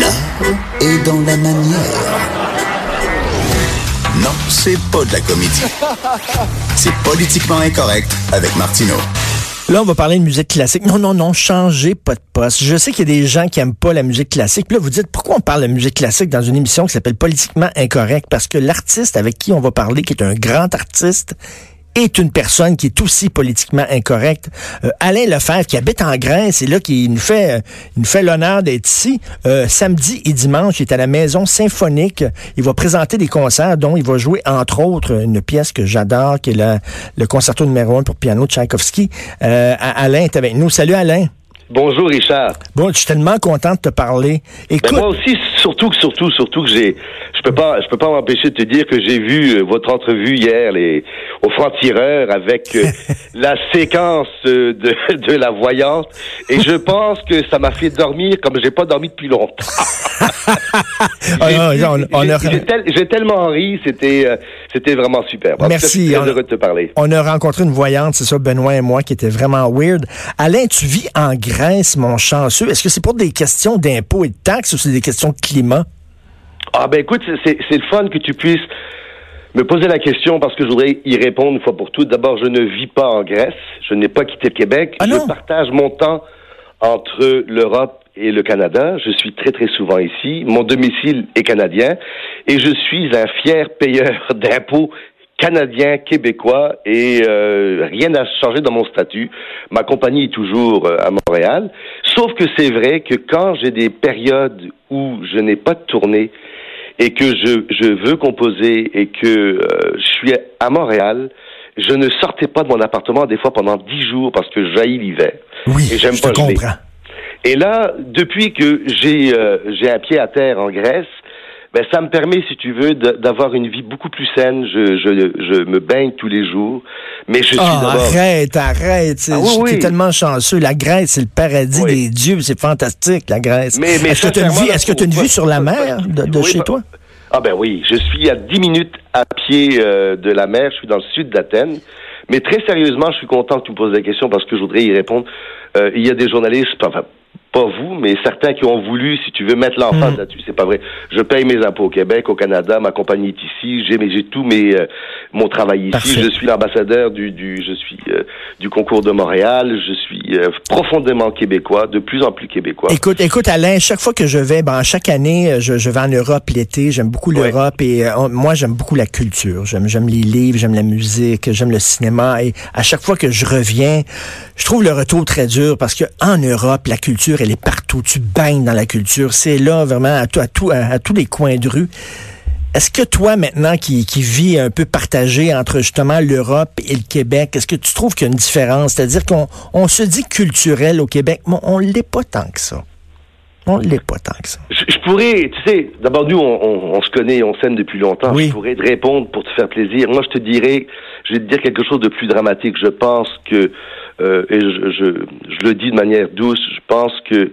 L'art est dans la manière. Non, c'est pas de la comédie. C'est politiquement incorrect avec Martineau. Là, on va parler de musique classique. Non, non, non, changez pas de poste. Je sais qu'il y a des gens qui aiment pas la musique classique. Puis là, vous dites, pourquoi on parle de musique classique dans une émission qui s'appelle Politiquement Incorrect? Parce que l'artiste avec qui on va parler, qui est un grand artiste, est une personne qui est aussi politiquement incorrecte. Euh, Alain Lefebvre, qui habite en Grèce, et là, qui nous fait, euh, nous fait l'honneur d'être ici. Euh, samedi et dimanche, il est à la Maison Symphonique. Il va présenter des concerts dont il va jouer, entre autres, une pièce que j'adore, qui est le, concerto numéro un pour piano de Tchaïkovski. Alain est avec nous. Salut, Alain. Bonjour Richard. Bon, je suis tellement content de te parler. Écoute, Ben, moi aussi, surtout que surtout surtout que j'ai, je peux pas, je peux pas m'empêcher de te dire que j'ai vu euh, votre entrevue hier, les au franc-tireur avec euh, la séquence euh, de, de la voyante, et je pense que ça m'a fait dormir comme j'ai pas dormi depuis longtemps. Ah, J'ai- a- tel- tellement ri, c'était, c'était vraiment super. Merci, très heureux de te parler. On a rencontré une voyante, c'est ça, Benoît et moi, qui était vraiment weird. Alain, tu vis en Grèce, mon chanceux? Est-ce que c'est pour des questions d'impôts et de taxes ou c'est des questions de climat? Ah ben écoute, c'est- le fun que tu puisses me poser la question parce que je voudrais y répondre une fois pour toutes. D'abord, je ne vis pas en Grèce, je n'ai pas quitté le Québec. Ah je partage mon temps entre l'Europe et le Canada. Je suis très très souvent ici. Mon domicile est canadien et je suis un fier payeur d'impôts canadien, québécois et euh, rien n'a changé dans mon statut. Ma compagnie est toujours euh, à Montréal. Sauf que c'est vrai que quand j'ai des périodes où je n'ai pas de tournée et que je, je veux composer et que euh, je suis à Montréal, je ne sortais pas de mon appartement des fois pendant dix jours parce que jaillit l'hiver. Oui, Et j'aime je te pas geler. comprends. Et là, depuis que j'ai euh, j'ai un pied à terre en Grèce, ben ça me permet, si tu veux, d'avoir une vie beaucoup plus saine. Je, je, je me baigne tous les jours, mais je suis d'abord. arrête, arrête. C'est- Ah oui, T'es oui. tellement chanceux. La Grèce, c'est le paradis Oui. des dieux. C'est fantastique, la Grèce. Mais- mais est-ce que tu as une vue, est-ce que t'as une vue sur la mer de, chez bah- toi? Ah ben oui, je suis à 10 minutes à pied euh, de la mer, je suis dans le sud d'Athènes. Mais très sérieusement, je suis content que tu me poses la question parce que je voudrais y répondre. Euh, il y a des journalistes, enfin pas vous, mais certains qui ont voulu, si tu veux, mettre l'emphase Mm. là-dessus. C'est pas vrai. Je paye mes impôts au Québec, au Canada, ma compagnie est ici, j'ai j'ai tout mes euh, mon travail ici. Parfait. Je suis l'ambassadeur du, du je suis euh, du concours de Montréal. Je suis euh, profondément québécois, de plus en plus québécois. Écoute, écoute, Alain, chaque fois que je vais, ben, chaque année, euh, je, je vais en Europe l'été. J'aime beaucoup Ouais. l'Europe et euh, moi, j'aime beaucoup la culture. J'aime, j'aime les livres, j'aime la musique, j'aime le cinéma. Et à chaque fois que je reviens, je trouve le retour très dur parce que en Europe, la culture, elle est partout. Tu baignes dans la culture. C'est là, vraiment, à, tout, à, tout, à, à tous les coins de rue. Est-ce que toi, maintenant, qui, qui vis un peu partagé entre justement l'Europe et le Québec, est-ce que tu trouves qu'il y a une différence? C'est-à-dire qu'on on se dit culturel au Québec, mais on l'est pas tant que ça. On l'est pas tant que ça. Je, je pourrais, tu sais, d'abord nous, on, on, on se connaît, on s'aime depuis longtemps. Oui. Je pourrais te répondre pour te faire plaisir. Moi, je te dirais, je vais te dire quelque chose de plus dramatique. Je pense que, euh, et je, je, je le dis de manière douce, je pense que euh,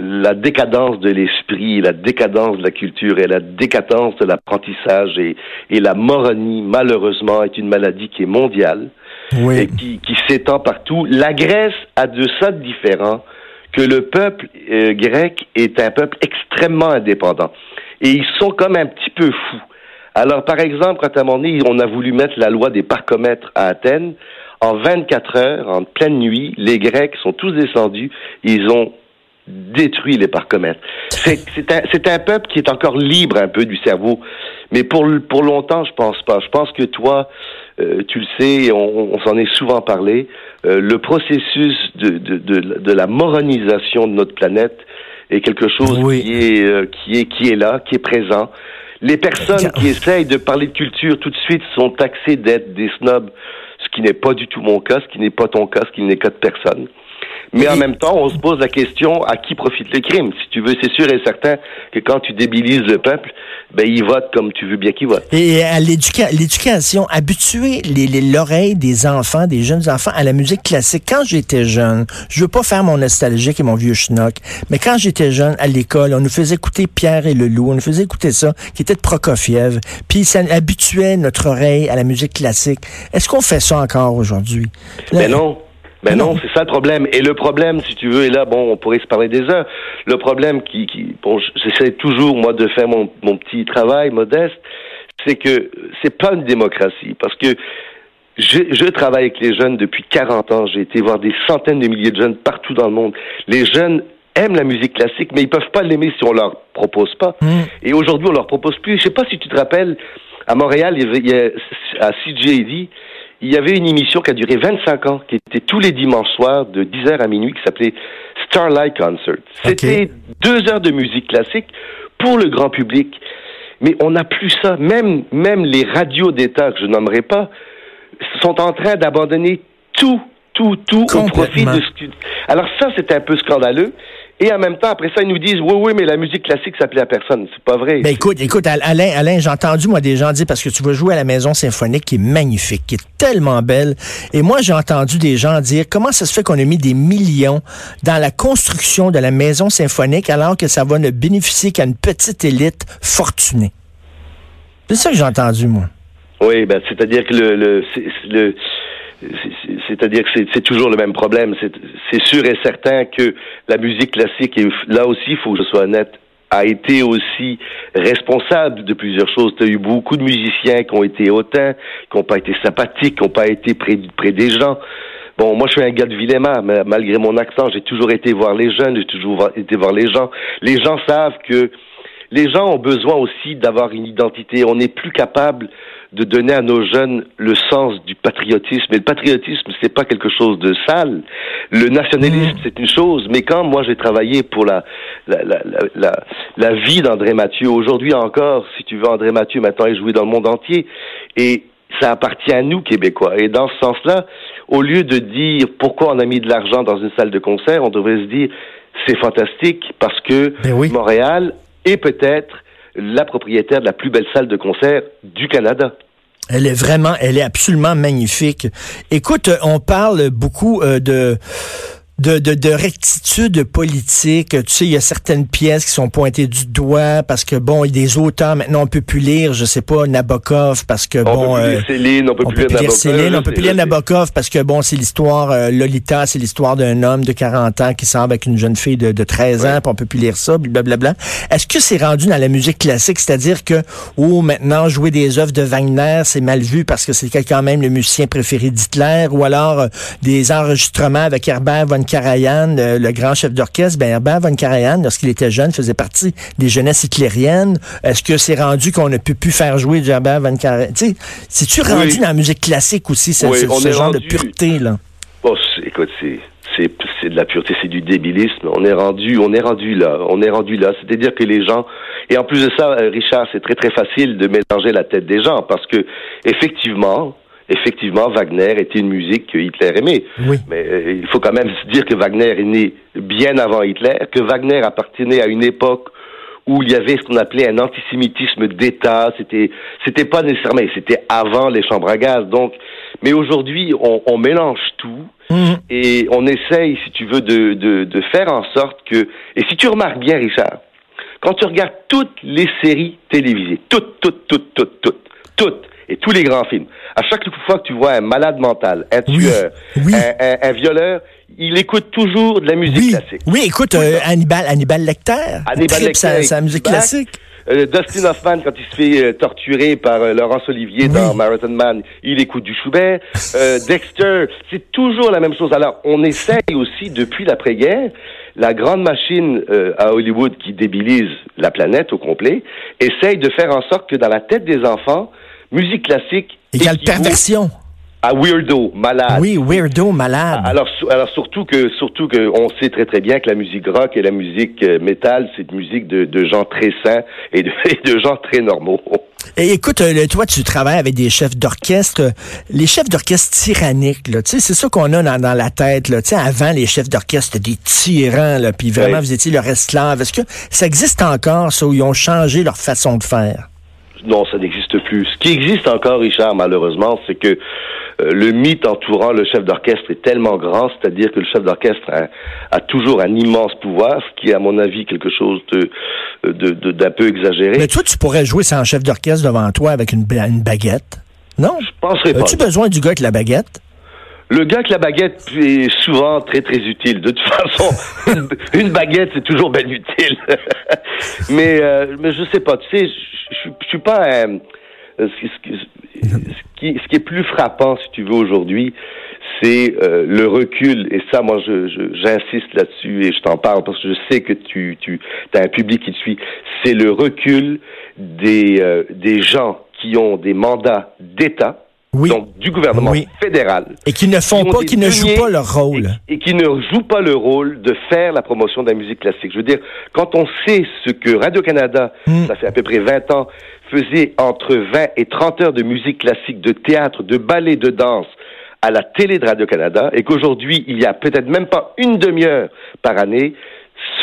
la décadence de l'esprit, la décadence de la culture et la décadence de l'apprentissage et, et la moronie, malheureusement, est une maladie qui est mondiale et qui s'étend partout. La Grèce a de ça de différent que le peuple euh, grec est un peuple extrêmement indépendant. Et ils sont comme un petit peu fous. Alors, par exemple, quand à un moment donné, on a voulu mettre la loi des parcomètres à Athènes, en 24 heures, en pleine nuit, les Grecs sont tous descendus, ils ont détruit les parcomètres. C'est c'est un, un peuple qui est encore libre un peu du cerveau, mais pour, pour longtemps, je pense pas. Je pense que toi, euh, tu le sais, on, on s'en est souvent parlé, euh, le processus de, de, de, de la moronisation de notre planète est quelque chose Oui. qui, est, euh, qui, est, qui est là, qui est présent. Les personnes qui essayent de parler de culture tout de suite sont taxées d'être des snobs, ce qui n'est pas du tout mon cas, ce qui n'est pas ton cas, ce qui n'est cas de personne. Mais en même temps, on se pose la question à qui profite le crime? Si tu veux, c'est sûr et certain que quand tu débilises le peuple, ben il vote comme tu veux bien qu'il vote. Et à l'éducation, habituer l'oreille des enfants, des jeunes enfants à la musique classique. Quand j'étais jeune, je veux pas faire mon nostalgique et mon vieux schnock, mais quand j'étais jeune à l'école, on nous faisait écouter Pierre et le loup, on nous faisait écouter ça, qui était de Prokofiev, puis ça habituait notre oreille à la musique classique. Est-ce qu'on fait ça encore aujourd'hui? Ben non. Ben non, c'est ça le problème. Et le problème, si tu veux, et là, bon, on pourrait se parler des heures. Le problème qui, qui bon, j'essaie toujours, moi, de faire mon, mon petit travail modeste, c'est que c'est pas une démocratie. Parce que je, je, travaille avec les jeunes depuis 40 ans. J'ai été voir des centaines de milliers de jeunes partout dans le monde. Les jeunes aiment la musique classique, mais ils peuvent pas l'aimer si on leur propose pas. Mm. Et aujourd'hui, on leur propose plus. Je sais pas si tu te rappelles, à Montréal, il y a, à CJAD, il y avait une émission qui a duré 25 ans, qui était tous les dimanches soirs de 10h à minuit, qui s'appelait Starlight Concert. C'était deux heures de musique classique pour le grand public. Mais on n'a plus ça. Même, même les radios d'État, que je nommerai pas, sont en train d'abandonner tout, tout, tout au profit de... Alors ça, c'est un peu scandaleux. Et en même temps, après ça, ils nous disent, oui, oui, mais la musique classique, ça plaît à personne. C'est pas vrai. Ben écoute, écoute, Alain, Alain, j'ai entendu, moi, des gens dire, parce que tu vas jouer à la maison symphonique qui est magnifique, qui est tellement belle. Et moi, j'ai entendu des gens dire, comment ça se fait qu'on a mis des millions dans la construction de la maison symphonique alors que ça va ne bénéficier qu'à une petite élite fortunée? C'est ça que j'ai entendu, moi. Oui, ben, c'est-à-dire que le, le, le c'est-à-dire que c'est toujours le même problème. C'est sûr et certain que la musique classique, et là aussi, il faut que je sois honnête, a été aussi responsable de plusieurs choses. Tu as eu beaucoup de musiciens qui ont été hautains, qui n'ont pas été sympathiques, qui n'ont pas été près, près des gens. Bon, moi, je suis un gars de Villéma, mais malgré mon accent, j'ai toujours été voir les jeunes, j'ai toujours été voir les gens. Les gens savent que les gens ont besoin aussi d'avoir une identité. On n'est plus capable de donner à nos jeunes le sens du patriotisme. Et le patriotisme, c'est pas quelque chose de sale. Le nationalisme, mm. c'est une chose. Mais quand moi j'ai travaillé pour la la, la, la, la vie d'André Mathieu, aujourd'hui encore, si tu veux, André Mathieu maintenant est joué dans le monde entier. Et ça appartient à nous, Québécois. Et dans ce sens-là, au lieu de dire pourquoi on a mis de l'argent dans une salle de concert, on devrait se dire c'est fantastique parce que ben Montréal est peut-être la propriétaire de la plus belle salle de concert du Canada. Elle est vraiment, elle est absolument magnifique. Écoute, on parle beaucoup euh, de de, de, de, rectitude politique. Tu sais, il y a certaines pièces qui sont pointées du doigt parce que, bon, il y a des auteurs, maintenant, on peut plus lire, je sais pas, Nabokov parce que, bon... Peut plus lire euh, Céline, on peut, plus, lire Céline, on peut plus lire Nabokov parce que, bon, c'est l'histoire, euh, Lolita, c'est l'histoire d'un homme de 40 ans qui semble avec une jeune fille de, de 13 ans, puis on peut plus lire ça, blablabla. Est-ce que c'est rendu dans la musique classique, c'est-à-dire que, oh, maintenant, jouer des œuvres de Wagner, c'est mal vu parce que c'est quand même le musicien préféré d'Hitler, ou alors euh, des enregistrements avec Herbert von Karajan, le, grand chef d'orchestre, ben Herbert von Karajan, lorsqu'il était jeune, faisait partie des jeunesses hitlériennes. Est-ce que c'est rendu qu'on ne peut plus faire jouer du Herbert von Karajan? C'est-tu rendu dans la musique classique aussi, ce, genre de pureté, là? Bon, écoute, c'est c'est de la pureté, c'est du débilisme. On est rendu, on est rendu là, on est rendu là. C'est-à-dire que les gens, et en plus de ça, euh, Richard, c'est très très facile de mélanger la tête des gens parce que effectivement, effectivement, Wagner était une musique que Hitler aimait. Oui. Mais euh, il faut quand même se dire que Wagner est né bien avant Hitler, que Wagner appartenait à une époque où il y avait ce qu'on appelait un antisémitisme d'État. C'était, c'était pas nécessairement, c'était avant les chambres à gaz. Donc, mais aujourd'hui, on, on, mélange tout mhm. et on essaye, si tu veux, de, de, de faire en sorte que. Et si tu remarques bien, Richard, quand tu regardes toutes les séries télévisées, toutes, toutes, toutes, toutes, toutes, toutes, et tous les grands films. À chaque fois que tu vois un malade mental, un tueur, Un, un, violeur, il écoute toujours de la musique classique. Oui, écoute, euh, Hannibal, Hannibal Lecter. Hannibal Lecter. Sa, musique classique. Euh, Dustin Hoffman, quand il se fait euh, torturer par Laurence Olivier dans Marathon Man, il écoute du Schubert. Dexter, c'est toujours la même chose. Alors, on essaye aussi, depuis l'après-guerre, la grande machine à Hollywood qui débilise la planète au complet, essaye de faire en sorte que dans la tête des enfants, musique classique. Égale perversion. à weirdo, malade. Oui, weirdo, malade. Alors, su- alors surtout que surtout que on sait très très bien que la musique rock et la musique euh, métal, c'est une musique de, de gens très sains et de, et de gens très normaux. Et écoute, euh, toi, tu travailles avec des chefs d'orchestre. Les chefs d'orchestre tyranniques, là, tu sais, c'est ça qu'on a dans, dans la tête. Là. Tu sais, avant, les chefs d'orchestre, des tyrans, là, puis vraiment, vous étiez leur esclave. Est-ce que ça existe encore, ça, où ils ont changé leur façon de faire? Non, ça n'existe plus. Ce qui existe encore, Richard, malheureusement, c'est que euh, le mythe entourant le chef d'orchestre est tellement grand, c'est-à-dire que le chef d'orchestre a, a toujours un immense pouvoir, ce qui est, à mon avis, quelque chose de d'un peu exagéré. Mais toi, tu pourrais jouer sans chef d'orchestre devant toi avec une, une baguette. Non? Je penserais pas. As-tu besoin du gars avec la baguette? Le gars avec la baguette est souvent très très utile. De toute façon, une, baguette c'est toujours bien utile. mais euh, mais je sais pas. Tu sais, je- suis pas euh, ce, qui- ce qui- ce qui ce qui est plus frappant, si tu veux aujourd'hui, c'est euh, le recul. Et ça, moi, je je- j'insiste là-dessus et je t'en parle parce que je sais que tu tu as un public qui te suit. C'est le recul des euh, des gens qui ont des mandats d'État. Oui. Donc, du gouvernement Oui. fédéral Et qui ne font qui pas, qui ne jouent pas leur rôle. et, et qui ne jouent pas le rôle de faire la promotion de la musique classique. Je veux dire, quand on sait ce que Radio-Canada, Hmm. ça fait à peu près 20 ans, faisait entre 20 et 30 heures de musique classique, de théâtre, de ballet, de danse à la télé de Radio-Canada, et qu'aujourd'hui, il y a peut-être même pas une demi-heure par année,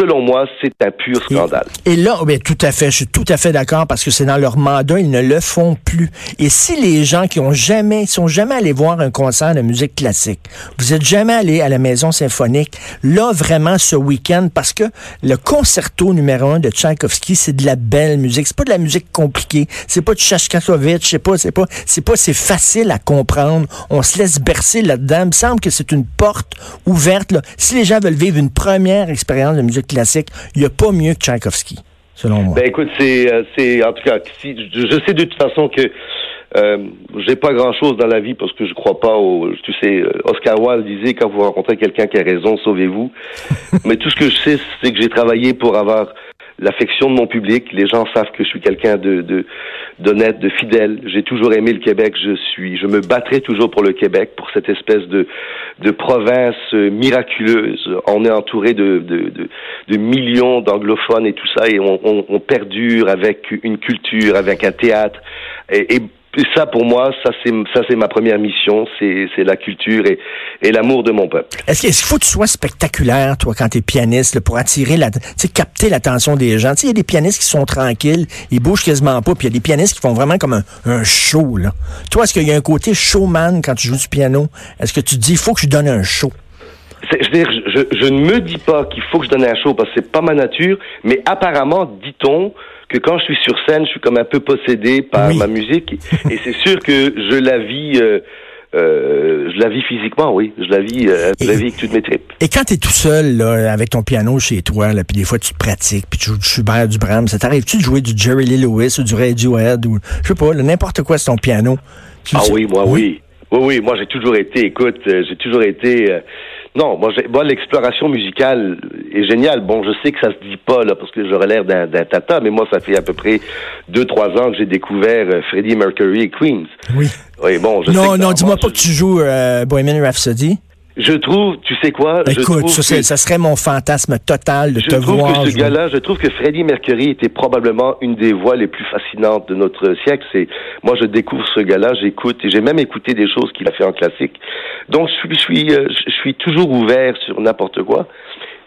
selon moi, c'est un pur scandale. Et là, oh, ben, tout à fait, je suis tout à fait d'accord parce que c'est dans leur mandat, ils ne le font plus. Et si les gens qui ont jamais, sont jamais allés voir un concert de musique classique, vous êtes jamais allé à la Maison Symphonique, là, vraiment, ce week-end, parce que le concerto numéro un de Tchaïkovski, c'est de la belle musique. C'est pas de la musique compliquée. C'est pas de Shostakovich, c'est pas, c'est pas, c'est pas, c'est facile à comprendre. On se laisse bercer là-dedans. Il me semble que c'est une porte ouverte, là. Si les gens veulent vivre une première expérience de musique classique, il n'y a pas mieux que Tchaïkovski, selon moi. Ben écoute, c'est, euh, c'est en tout cas, si, je, je sais de toute façon que euh, j'ai pas grand chose dans la vie parce que je crois pas au. Tu sais, euh, Oscar Wilde disait quand vous rencontrez quelqu'un qui a raison, sauvez-vous. Mais tout ce que je sais, c'est que j'ai travaillé pour avoir l'affection de mon public. Les gens savent que je suis quelqu'un de, de d'honnête, de fidèle. J'ai toujours aimé le Québec. Je suis, je me battrai toujours pour le Québec, pour cette espèce de de province miraculeuse. On est entouré de de, de, de millions d'anglophones et tout ça, et on, on, on perdure avec une culture, avec un théâtre. Et, et ça, pour moi, ça c'est ça c'est ma première mission, c'est la culture et, et l'amour de mon peuple. Est-ce qu'il faut que tu sois spectaculaire, toi, quand tu es pianiste, pour attirer la, capter l'attention des gens? Il y a des pianistes qui sont tranquilles, ils bougent quasiment pas, puis il y a des pianistes qui font vraiment comme un, un show, là. Toi, est-ce qu'il y a un côté showman quand tu joues du piano? Est-ce que tu dis, il faut que je donne un show? Je, veux dire, je, je ne me dis pas qu'il faut que je donne un show parce que c'est pas ma nature, mais apparemment, dit-on que quand je suis sur scène, je suis comme un peu possédé par Oui. ma musique, et c'est sûr que je la vis, euh, euh, je la vis physiquement, oui, je la vis, euh, je la vis avec toutes mes tripes. Et quand tu es tout seul, là, avec ton piano chez toi, là, puis des fois tu te pratiques, puis tu joues du Schubert, du Brahms, ça t'arrive-tu de jouer du Jerry Lee Lewis ou du Radiohead ou, je sais pas, n'importe quoi sur ton piano? Tu- Ah oui, moi oui. Oui, oui, moi j'ai toujours été, écoute, euh, j'ai toujours été... euh, non, moi, l'exploration musicale est géniale. Bon, je sais que ça se dit pas, là, parce que j'aurais l'air d'un tata, mais moi, ça fait à peu près deux, trois ans que j'ai découvert euh, Freddie Mercury et Queens. Oui. Oui, bon, je sais Non, que non, dis-moi moi, pas que tu joues euh, Bohemian Rhapsody. Je trouve, tu sais quoi? je Écoute, trouve ça, c'est- que- ça serait mon fantasme total de je te trouve voir. que ce gars-là, je trouve que Freddie Mercury était probablement une des voix les plus fascinantes de notre siècle. C'est moi, je découvre ce gars-là, j'écoute et j'ai même écouté des choses qu'il a fait en classique. Donc, je suis, je suis, euh, je suis toujours ouvert sur n'importe quoi.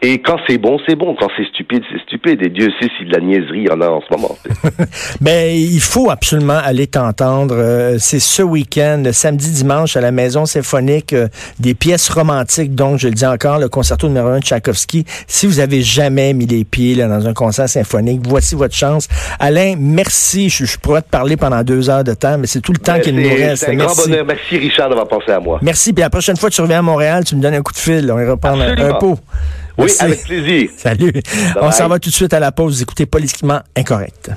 Et quand c'est bon, c'est bon. Quand c'est stupide, c'est stupide. Et Dieu sait si de la niaiserie en a en ce moment. Ben, il faut absolument aller t'entendre. Euh, c'est ce week-end, le samedi, dimanche, à la Maison Symphonique, euh, des pièces romantiques. Donc, je le dis encore, le concerto numéro un de Tchaïkovski. Si vous avez jamais mis les pieds là, dans un concert symphonique, voici votre chance. Alain, merci. Je, je pourrais te parler pendant deux heures de temps, mais c'est tout le temps qu'il nous reste. c'est un grand Merci. bonheur. Merci Richard d'avoir pensé à moi. Merci. Puis la prochaine fois que tu reviens à Montréal, tu me donnes un coup de fil. On ira prendre un, un Oui, avec plaisir. Salut. On s'en va tout de suite à la pause. Vous écoutez Politiquement Incorrect.